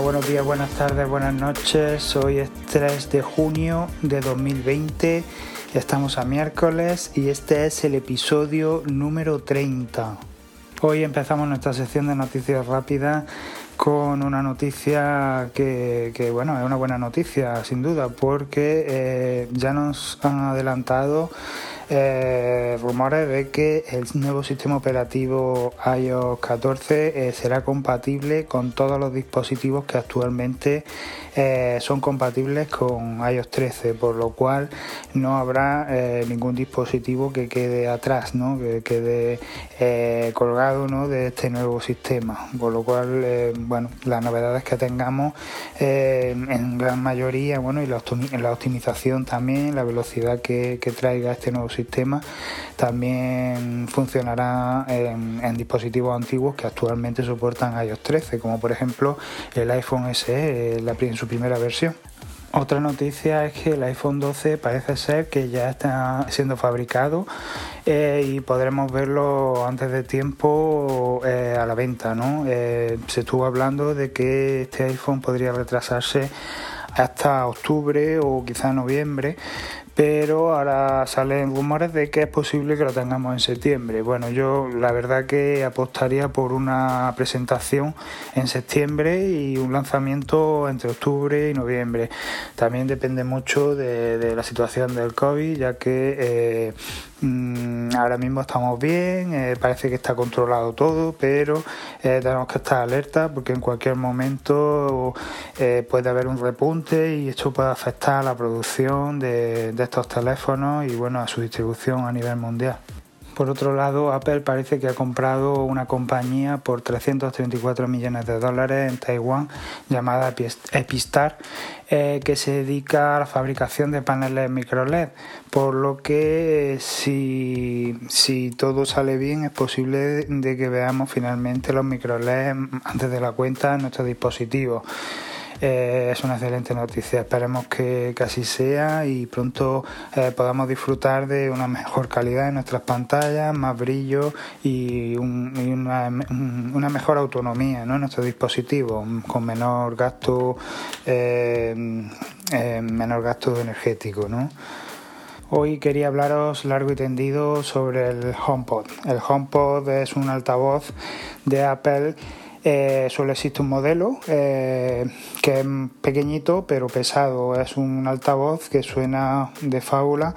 Buenos días, buenas tardes, buenas noches. Hoy es 3 de junio de 2020. Estamos a miércoles y este es el episodio número 30. Hoy empezamos nuestra sección de noticias rápidas con una noticia que, bueno, es una buena noticia sin duda porque eh, ya nos han adelantado eh, rumores de que el nuevo sistema operativo iOS 14 eh, será compatible con todos los dispositivos que actualmente eh, son compatibles con iOS 13, por lo cual no habrá ningún dispositivo que quede atrás, ¿no? que quede colgado ¿no? de este nuevo sistema. Por lo cual, bueno, las novedades que tengamos en gran mayoría, bueno, y la, optimización también, la velocidad que, que traiga este nuevo sistema también funcionará en, dispositivos antiguos que actualmente soportan iOS 13, como por ejemplo el iPhone SE en su primera versión. Otra noticia es que el iPhone 12 parece ser que ya está siendo fabricado eh, y podremos verlo antes de tiempo eh, a la venta. ¿no? Eh, se estuvo hablando de que este iPhone podría retrasarse hasta octubre o quizá noviembre pero ahora salen rumores de que es posible que lo tengamos en septiembre. Bueno, yo la verdad que apostaría por una presentación en septiembre y un lanzamiento entre octubre y noviembre. También depende mucho de, la situación del COVID, ya que eh, mm, ahora mismo estamos bien, eh, parece que está controlado todo, pero eh, tenemos que estar alerta porque en cualquier momento puede haber un repunte y esto puede afectar a la producción de estos teléfonos y bueno a su distribución a nivel mundial. Por otro lado, Apple parece que ha comprado una compañía por 334 millones de dólares en Taiwán llamada Epistar, eh, que se dedica a la fabricación de paneles micro LED, por lo que si, si todo sale bien es posible de que veamos finalmente los micro LED antes de la cuenta en nuestros dispositivos. Eh, es una excelente noticia. Esperemos que, así sea y pronto eh, podamos disfrutar de una mejor calidad en nuestras pantallas, más brillo y, una, mejor autonomía en nuestros dispositivos, con menor gasto, eh, menor gasto energético. Hoy quería hablaros largo y tendido sobre el HomePod. El HomePod es un altavoz de Apple eh, solo existe un modelo eh, que es pequeñito pero pesado. Es un altavoz que suena de fábula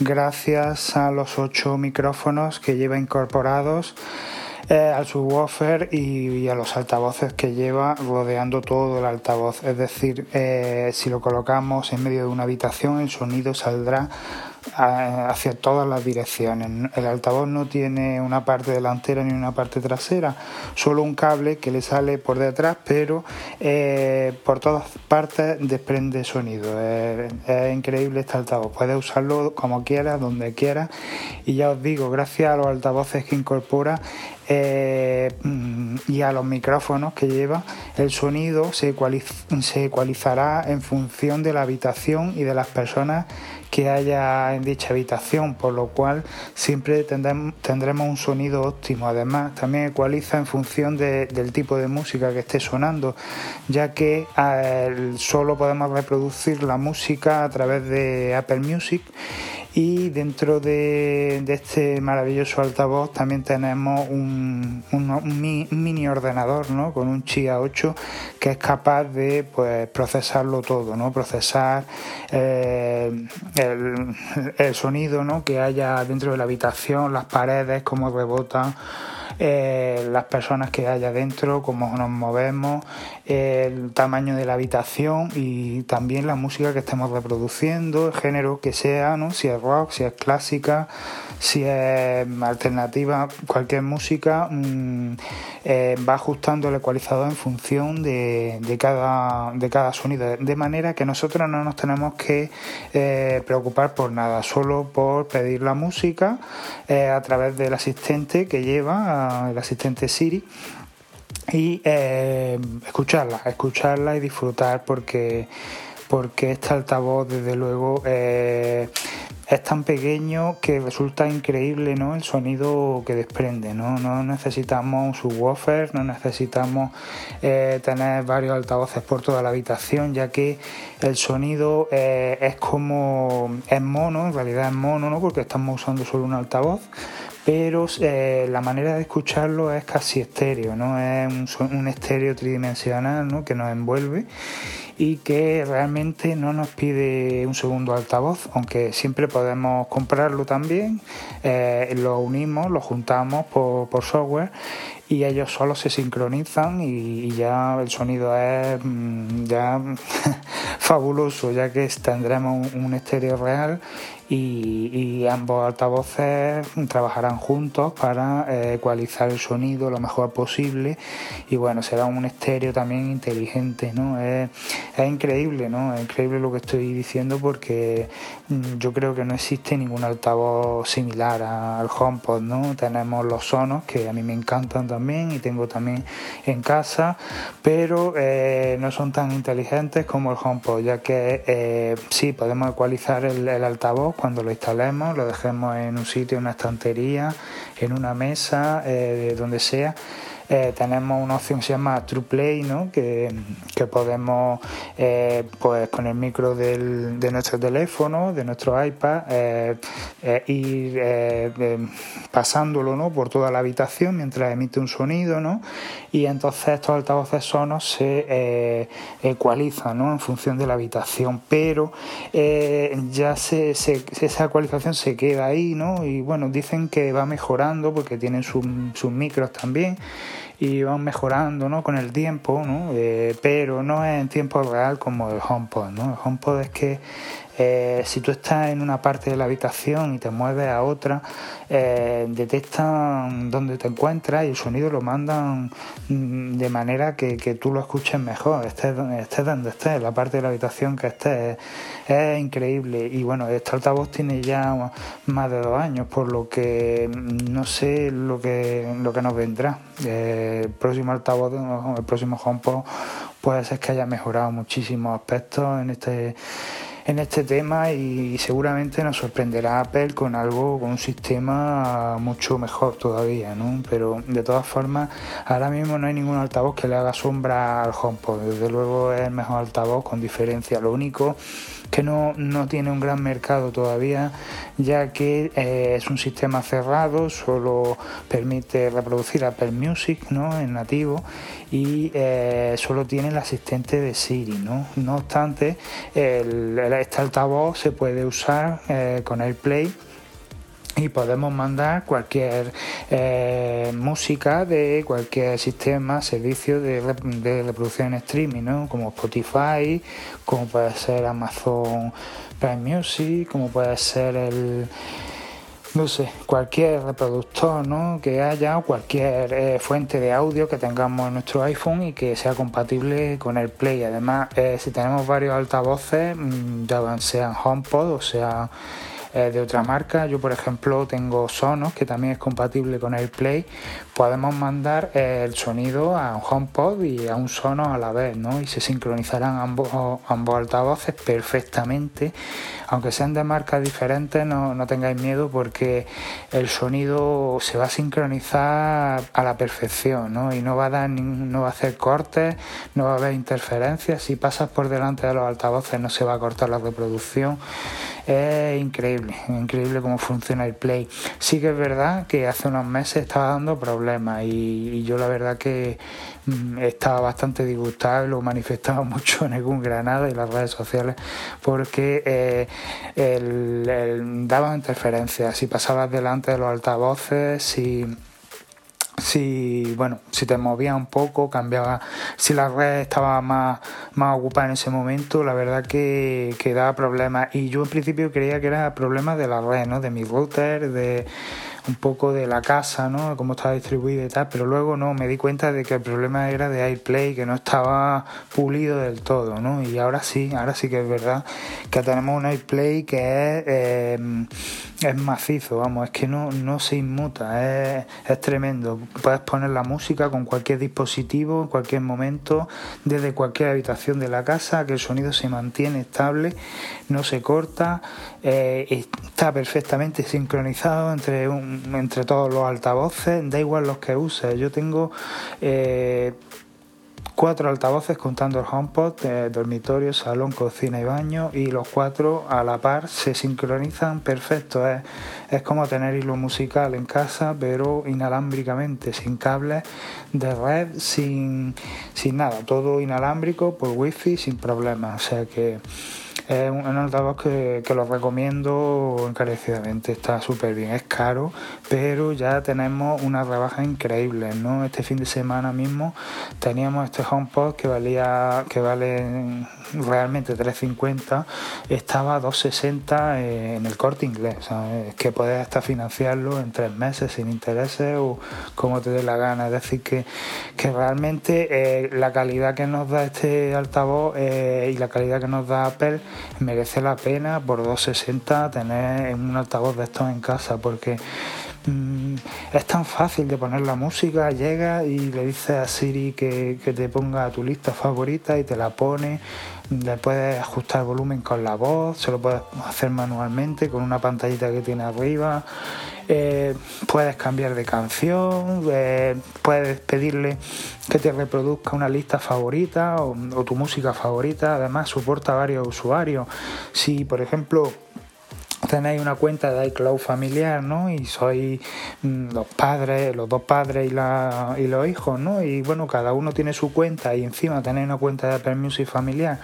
gracias a los ocho micrófonos que lleva incorporados eh, al subwoofer y, a los altavoces que lleva rodeando todo el altavoz. Es decir, si lo colocamos en medio de una habitación, el sonido saldrá hacia todas las direcciones. El altavoz no tiene una parte delantera ni una parte trasera, solo un cable que le sale por detrás, pero eh, por todas partes desprende sonido. Es, increíble este altavoz. Puedes usarlo como quieras, donde quieras. Y ya os digo, gracias a los altavoces que incorpora, eh, y a los micrófonos que lleva, el sonido se, se ecualizará en función de la habitación y de las personas que haya en dicha habitación, por lo cual siempre tendremos un sonido óptimo. Además, también ecualiza en función del tipo de música que esté sonando, ya que eh, solo podemos reproducir la música a través de Apple Music y dentro de, este maravilloso altavoz también tenemos un, mini ordenador ¿no? con un Chia 8 que es capaz de pues, procesarlo todo, ¿no? procesar eh, el, sonido ¿no? que haya dentro de la habitación, las paredes, cómo rebotan. Eh, las personas que haya dentro, cómo nos movemos, el tamaño de la habitación y también la música que estemos reproduciendo, el género que sea, ¿no? si es rock, si es clásica, si es alternativa, cualquier música mm, eh, va ajustando el ecualizador en función de, cada, de cada sonido, de manera que nosotros no nos tenemos que eh, preocupar por nada, solo por pedir la música a través del asistente que lleva el asistente Siri y eh, escucharla, escucharla y disfrutar porque, porque este altavoz desde luego eh, es tan pequeño que resulta increíble ¿no? el sonido que desprende. No, no necesitamos un subwoofer, no necesitamos eh, tener varios altavoces por toda la habitación, ya que el sonido eh, es como es mono, en realidad es mono, ¿no? porque estamos usando solo un altavoz pero eh, la manera de escucharlo es casi estéreo, ¿no? Es un, estéreo tridimensional ¿no? que nos envuelve y que realmente no nos pide un segundo altavoz, aunque siempre podemos comprarlo también, eh, lo unimos, lo juntamos por, por software y ellos solo se sincronizan y, ya el sonido es mm, ya fabuloso ya que tendremos un, estéreo real y, ambos altavoces trabajarán juntos para eh, ecualizar el sonido lo mejor posible. Y bueno será un estéreo también inteligente no es, increíble no increíble lo que estoy diciendo porque mm, yo creo que no existe ningún altavoz similar al HomePod no tenemos los sonos que a mí me encantan también y tengo también en casa, pero eh, no son tan inteligentes como el HomePod, ya que eh, sí podemos ecualizar el, altavoz cuando lo instalemos, lo dejemos en un sitio, en una estantería, en una mesa, eh, donde sea eh, tenemos una opción que se llama TruePlay, ¿no? que, podemos eh, pues con el micro de nuestro teléfono, de nuestro iPad, eh, ir pasándolo ¿no? por toda la habitación mientras emite un sonido ¿no? y entonces estos altavoces sonos se ecualizan ¿no? en función de la habitación, pero ya se, esa ecualización se queda ahí ¿no? y bueno, dicen que va mejorando porque tienen sus micros también y van mejorando ¿no? con el tiempo, ¿no? Eh, pero no en tiempo real como el HomePod. ¿no? El HomePod es que eh, si tú estás en una parte de la habitación y te mueves a otra, eh, detectan dónde te encuentras y el sonido lo mandan mm, de manera que, tú lo escuches mejor, estés, donde estés, la parte de la habitación que estés. Es, increíble. Y bueno, este altavoz tiene ya más de dos años, por lo que no sé lo que, lo que nos vendrá. Eh, el próximo altavoz, el próximo HomePod, puede ser que haya mejorado muchísimos aspectos en este en este tema y seguramente nos sorprenderá Apple con algo, con un sistema mucho mejor todavía, ¿no? Pero de todas formas, ahora mismo no hay ningún altavoz que le haga sombra al HomePod. Desde luego es el mejor altavoz con diferencia. Lo único que no, no tiene un gran mercado todavía, ya que eh, es un sistema cerrado, solo permite reproducir Apple Music ¿no? en nativo y eh, solo tiene el asistente de Siri. No, no obstante, el, este altavoz se puede usar eh, con AirPlay y podemos mandar cualquier eh, música de cualquier sistema, servicio de, reproducción en streaming, ¿no? como Spotify, como puede ser Amazon Prime Music, como puede ser el no sé, cualquier reproductor ¿no? que haya o cualquier eh, fuente de audio que tengamos en nuestro iPhone y que sea compatible con el Play. Además, eh, si tenemos varios altavoces, mm, ya sean HomePod o sea eh, de otra marca. Yo, por ejemplo, tengo Sonos, que también es compatible con AirPlay. Podemos mandar eh, el sonido a un HomePod y a un Sonos a la vez, ¿no? Y se sincronizarán ambos, ambos altavoces perfectamente. Aunque sean de marcas diferentes, no, no tengáis miedo porque el sonido se va a sincronizar a la perfección, ¿no? Y no va a dar no va a hacer cortes, no va a haber interferencias. Si pasas por delante de los altavoces no se va a cortar la reproducción. Es increíble, increíble cómo funciona el Play. Sí que es verdad que hace unos meses estaba dando problemas y, yo la verdad que mm, estaba bastante disgustado lo manifestaba mucho en algún Granada y las redes sociales porque eh, el, daban interferencias. Si pasabas delante de los altavoces, si si bueno si te movía un poco cambiaba si la red estaba más más ocupada en ese momento la verdad que, que daba problemas. Y yo en principio creía que era problema de la red no de mi router de un poco de la casa, ¿no? Cómo estaba distribuida y tal, pero luego no, me di cuenta de que el problema era de AirPlay, que no estaba pulido del todo, ¿no? Y ahora sí, ahora sí que es verdad que tenemos un AirPlay que es, eh, macizo, vamos, es que no, no se inmuta, es, es tremendo. Puedes poner la música con cualquier dispositivo, en cualquier momento, desde cualquier habitación de la casa, que el sonido se mantiene estable, no se corta, eh, está perfectamente sincronizado entre, entre todos los altavoces, da igual los que uses. Yo tengo eh, cuatro altavoces contando el HomePod, eh, dormitorio, salón, cocina y baño y los cuatro a la par se sincronizan perfecto. Es, es como tener hilo musical en casa pero inalámbricamente, sin cables de red, sin, sin nada, todo inalámbrico por wifi sin problemas. O sea que es un, altavoz que, que, lo recomiendo encarecidamente, está súper bien, es caro, pero ya tenemos una rebaja increíble, ¿no? Este fin de semana mismo teníamos este HomePod que valía, que vale realmente 3.50, estaba a 2.60 en el corte inglés, ¿sabes? que puedes hasta financiarlo en tres meses sin intereses o como te dé la gana, es decir, que, que realmente eh, la calidad que nos da este altavoz eh, y la calidad que nos da Apple merece la pena por 260 tener un altavoz de estos en casa porque mm, es tan fácil de poner la música, llega y le dices a Siri que, que te ponga tu lista favorita y te la pone le puedes ajustar volumen con la voz, se lo puedes hacer manualmente con una pantallita que tiene arriba. Eh, puedes cambiar de canción, eh, puedes pedirle que te reproduzca una lista favorita o tu música favorita. Además, soporta varios usuarios. Si, por ejemplo, tenéis una cuenta de iCloud familiar, ¿no? Y sois mm, los padres, los dos padres y, los hijos, ¿no? Y bueno, cada uno tiene su cuenta y encima tenéis una cuenta de Apple Music familiar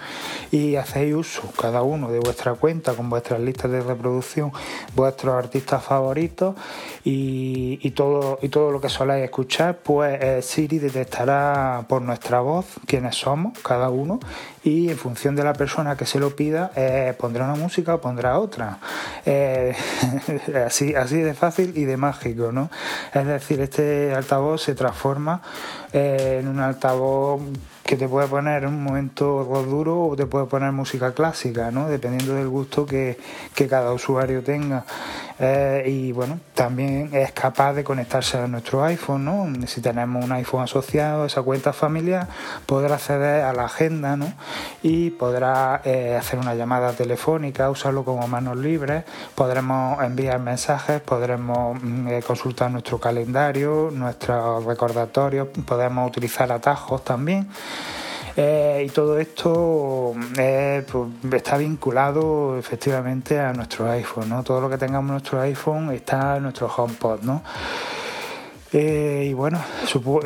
y hacéis uso cada uno de vuestra cuenta con vuestras listas de reproducción, vuestros artistas favoritos y, y todo, y todo lo que soláis escuchar, pues eh, Siri detectará por nuestra voz quiénes somos, cada uno, y en función de la persona que se lo pida, eh, pondrá una música o pondrá otra. Eh, así, así de fácil y de mágico, ¿no? Es decir, este altavoz se transforma eh, en un altavoz que te puede poner en un momento duro o te puede poner música clásica, ¿no? Dependiendo del gusto que, que cada usuario tenga. Eh, y bueno, también es capaz de conectarse a nuestro iPhone, ¿no? Si tenemos un iPhone asociado a esa cuenta familiar, podrá acceder a la agenda, ¿no? Y podrá eh, hacer una llamada telefónica, usarlo como manos libres, podremos enviar mensajes, podremos mm, eh, consultar nuestro calendario, nuestros recordatorios, podemos utilizar atajos también. Eh, y todo esto eh, pues, está vinculado efectivamente a nuestro iPhone, ¿no? Todo lo que tengamos en nuestro iPhone está en nuestro HomePod, ¿no? Eh, y bueno,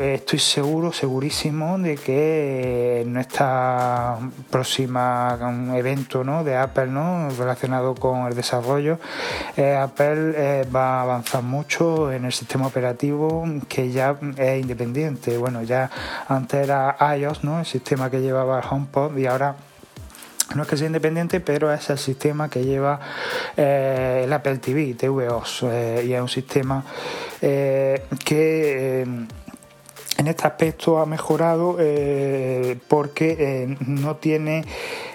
estoy seguro, segurísimo de que en esta próxima evento ¿no? de Apple ¿no? relacionado con el desarrollo, eh, Apple eh, va a avanzar mucho en el sistema operativo que ya es independiente. Bueno, ya antes era iOS, ¿no? el sistema que llevaba el HomePod y ahora no es que sea independiente, pero es el sistema que lleva eh, el Apple TV, TVOS, eh, y es un sistema eh, que en este aspecto ha mejorado porque no tiene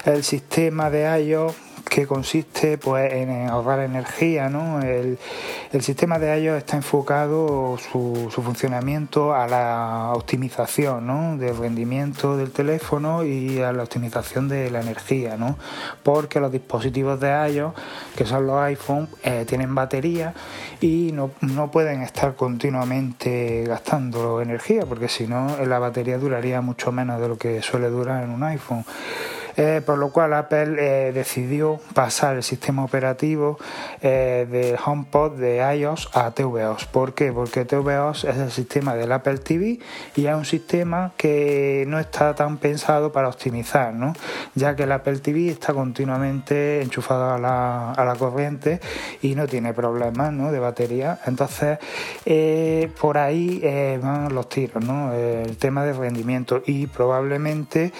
el sistema de iOS que consiste pues, en ahorrar energía. ¿no? El, sistema de iOS está enfocado su, funcionamiento a la optimización ¿no? del rendimiento del teléfono y a la optimización de la energía, ¿no? porque los dispositivos de iOS, que son los iPhone, eh, tienen batería y no, no pueden estar continuamente gastando energía, porque si no la batería duraría mucho menos de lo que suele durar en un iPhone. Eh, por lo cual Apple eh, decidió pasar el sistema operativo eh, de HomePod de iOS a tvOS. ¿Por qué? Porque tvOS es el sistema del Apple TV y es un sistema que no está tan pensado para optimizar, ¿no? ya que el Apple TV está continuamente enchufado a la, a la corriente y no tiene problemas ¿no? de batería. Entonces, por ahí van los tiros, ¿no? el tema de rendimiento y probablemente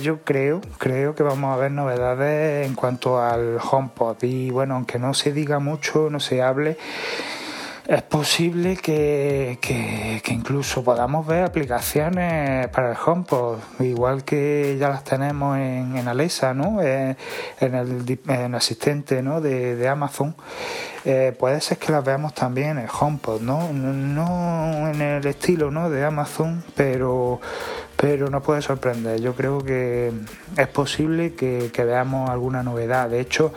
yo creo creo que vamos a ver novedades en cuanto al HomePod. Y bueno, aunque no se diga mucho, no se hable, es posible que, incluso podamos ver aplicaciones para el HomePod, igual que ya las tenemos en, en Alexa, ¿no? Eh, en, el, asistente ¿no? de, Amazon. Eh, puede ser que las veamos también en el HomePod, ¿no? No en el estilo ¿no? de Amazon, pero, pero nos puede sorprender. Yo creo que es posible que, veamos alguna novedad. De hecho,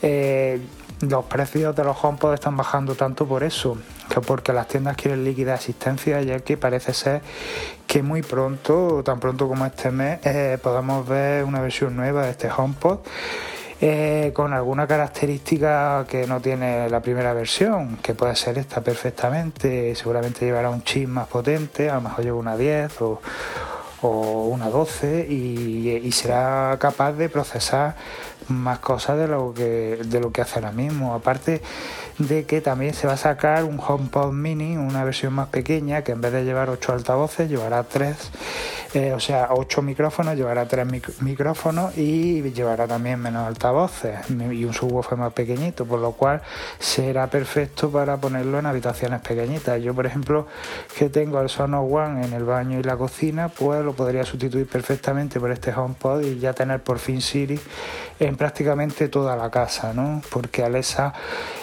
eh, los precios de los HomePod están bajando tanto por eso, que porque las tiendas quieren líquida asistencia, ya que parece ser que muy pronto, tan pronto como este mes, eh, podamos ver una versión nueva de este HomePod. Eh, con alguna característica que no tiene la primera versión, que puede ser esta perfectamente, seguramente llevará un chip más potente, a lo mejor lleva una 10 o, una 12 y será capaz de procesar más cosas de lo que de lo que hace ahora mismo. Aparte de que también se va a sacar un HomePod Mini, una versión más pequeña, que en vez de llevar 8 altavoces, llevará 3, eh, o sea, 8 micrófonos, llevará 3 micrófonos y llevará también menos altavoces y un subwoofer más pequeñito, por lo cual será perfecto para ponerlo en habitaciones pequeñitas. Yo, por ejemplo, que tengo el Sonos One en el baño y la cocina, pues lo podría sustituir perfectamente por este HomePod y ya tener por fin Siri en prácticamente toda la casa, ¿no? Porque Alexa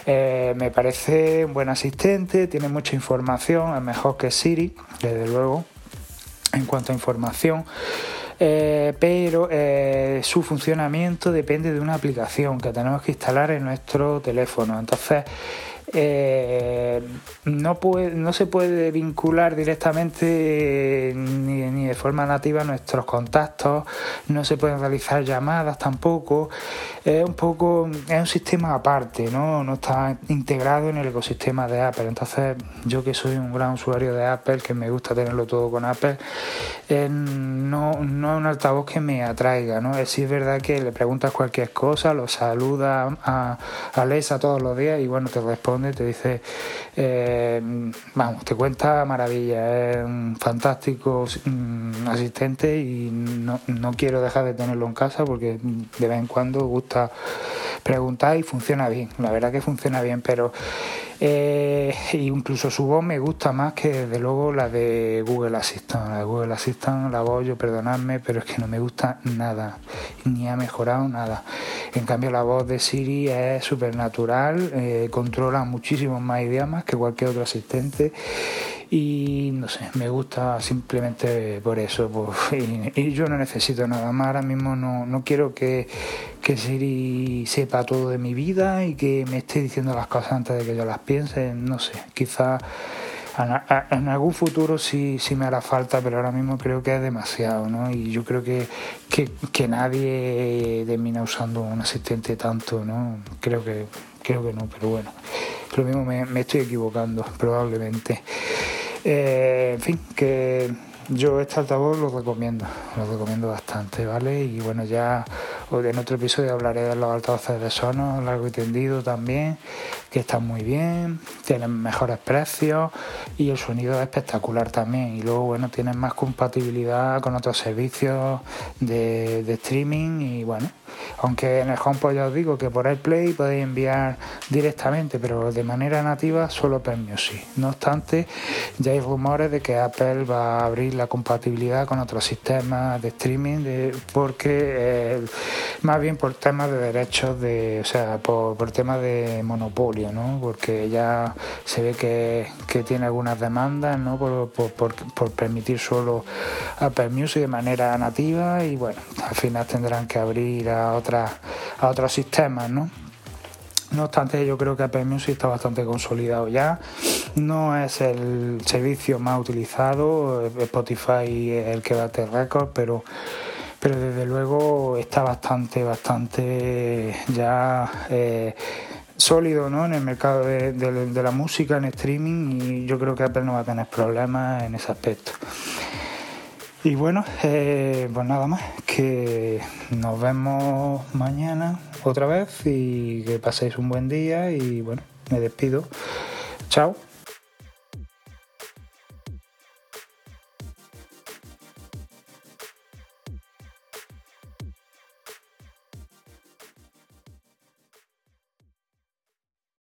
eh, me parece un buen asistente, tiene mucha información, es mejor que Siri, desde luego, en cuanto a información. Eh, pero eh, su funcionamiento depende de una aplicación que tenemos que instalar en nuestro teléfono. Entonces, eh, no, se puede vincular directamente ni, de forma nativa nuestros contactos, no se pueden realizar llamadas tampoco. Es un poco, es un sistema aparte, ¿no? No está integrado en el ecosistema de Apple. Entonces, yo que soy un gran usuario de Apple, que me gusta tenerlo todo con Apple, eh, no, no es un altavoz que me atraiga, ¿no? Es, verdad que le preguntas cualquier cosa, lo saluda a Alexa todos los días y bueno, te responde te dice, eh, vamos, te cuenta maravilla, es un fantástico mm, asistente y no, no quiero dejar de tenerlo en casa porque de vez en cuando gusta preguntar y funciona bien, la verdad que funciona bien, pero eh, incluso su voz me gusta más que desde luego la de Google Assistant. La de Google Assistant, la voz, yo perdonadme, pero es que no me gusta nada, ni ha mejorado nada. En cambio, la voz de Siri es súper natural, eh, controla muchísimos más idiomas que cualquier otro asistente y no sé, me gusta simplemente por eso. Pues, y, yo no necesito nada más, ahora mismo no, no quiero que, que Siri sepa todo de mi vida y que me esté diciendo las cosas antes de que yo las piense, no sé, quizá en algún futuro sí, sí me hará falta, pero ahora mismo creo que es demasiado, ¿no? Y yo creo que, que, nadie termina usando un asistente tanto, ¿no? Creo que, creo que no, pero bueno, lo mismo me estoy equivocando, probablemente. Eh, en fin, que yo este altavoz lo recomiendo, lo recomiendo bastante, ¿vale? Y bueno, ya en otro episodio hablaré de los altavoces de Sonos, largo y tendido también, que están muy bien, tienen mejores precios y el sonido es espectacular también. Y luego, bueno, tienen más compatibilidad con otros servicios de, de streaming y bueno, aunque en el HomePod ya os digo que por AirPlay podéis enviar directamente, pero de manera nativa solo per Music. No obstante, ya hay rumores de que Apple va a abrir la compatibilidad con otros sistemas de streaming, porque eh, más bien por temas de derechos, de, o sea, por, temas de monopolio, ¿no? Porque ya se ve que, tiene algunas demandas, ¿no? Por, por permitir solo Apple Music de manera nativa y bueno, al final tendrán que abrir a otras a otros sistemas, ¿no? No obstante, yo creo que Apple Music está bastante consolidado ya. No es el servicio más utilizado, Spotify es el que bate récord, pero, pero desde luego está bastante, bastante ya eh, sólido ¿no? en el mercado de, de la música, en streaming, y yo creo que Apple no va a tener problemas en ese aspecto. Y bueno, eh, pues nada más, que nos vemos mañana otra vez y que paséis un buen día y bueno, me despido. Chao.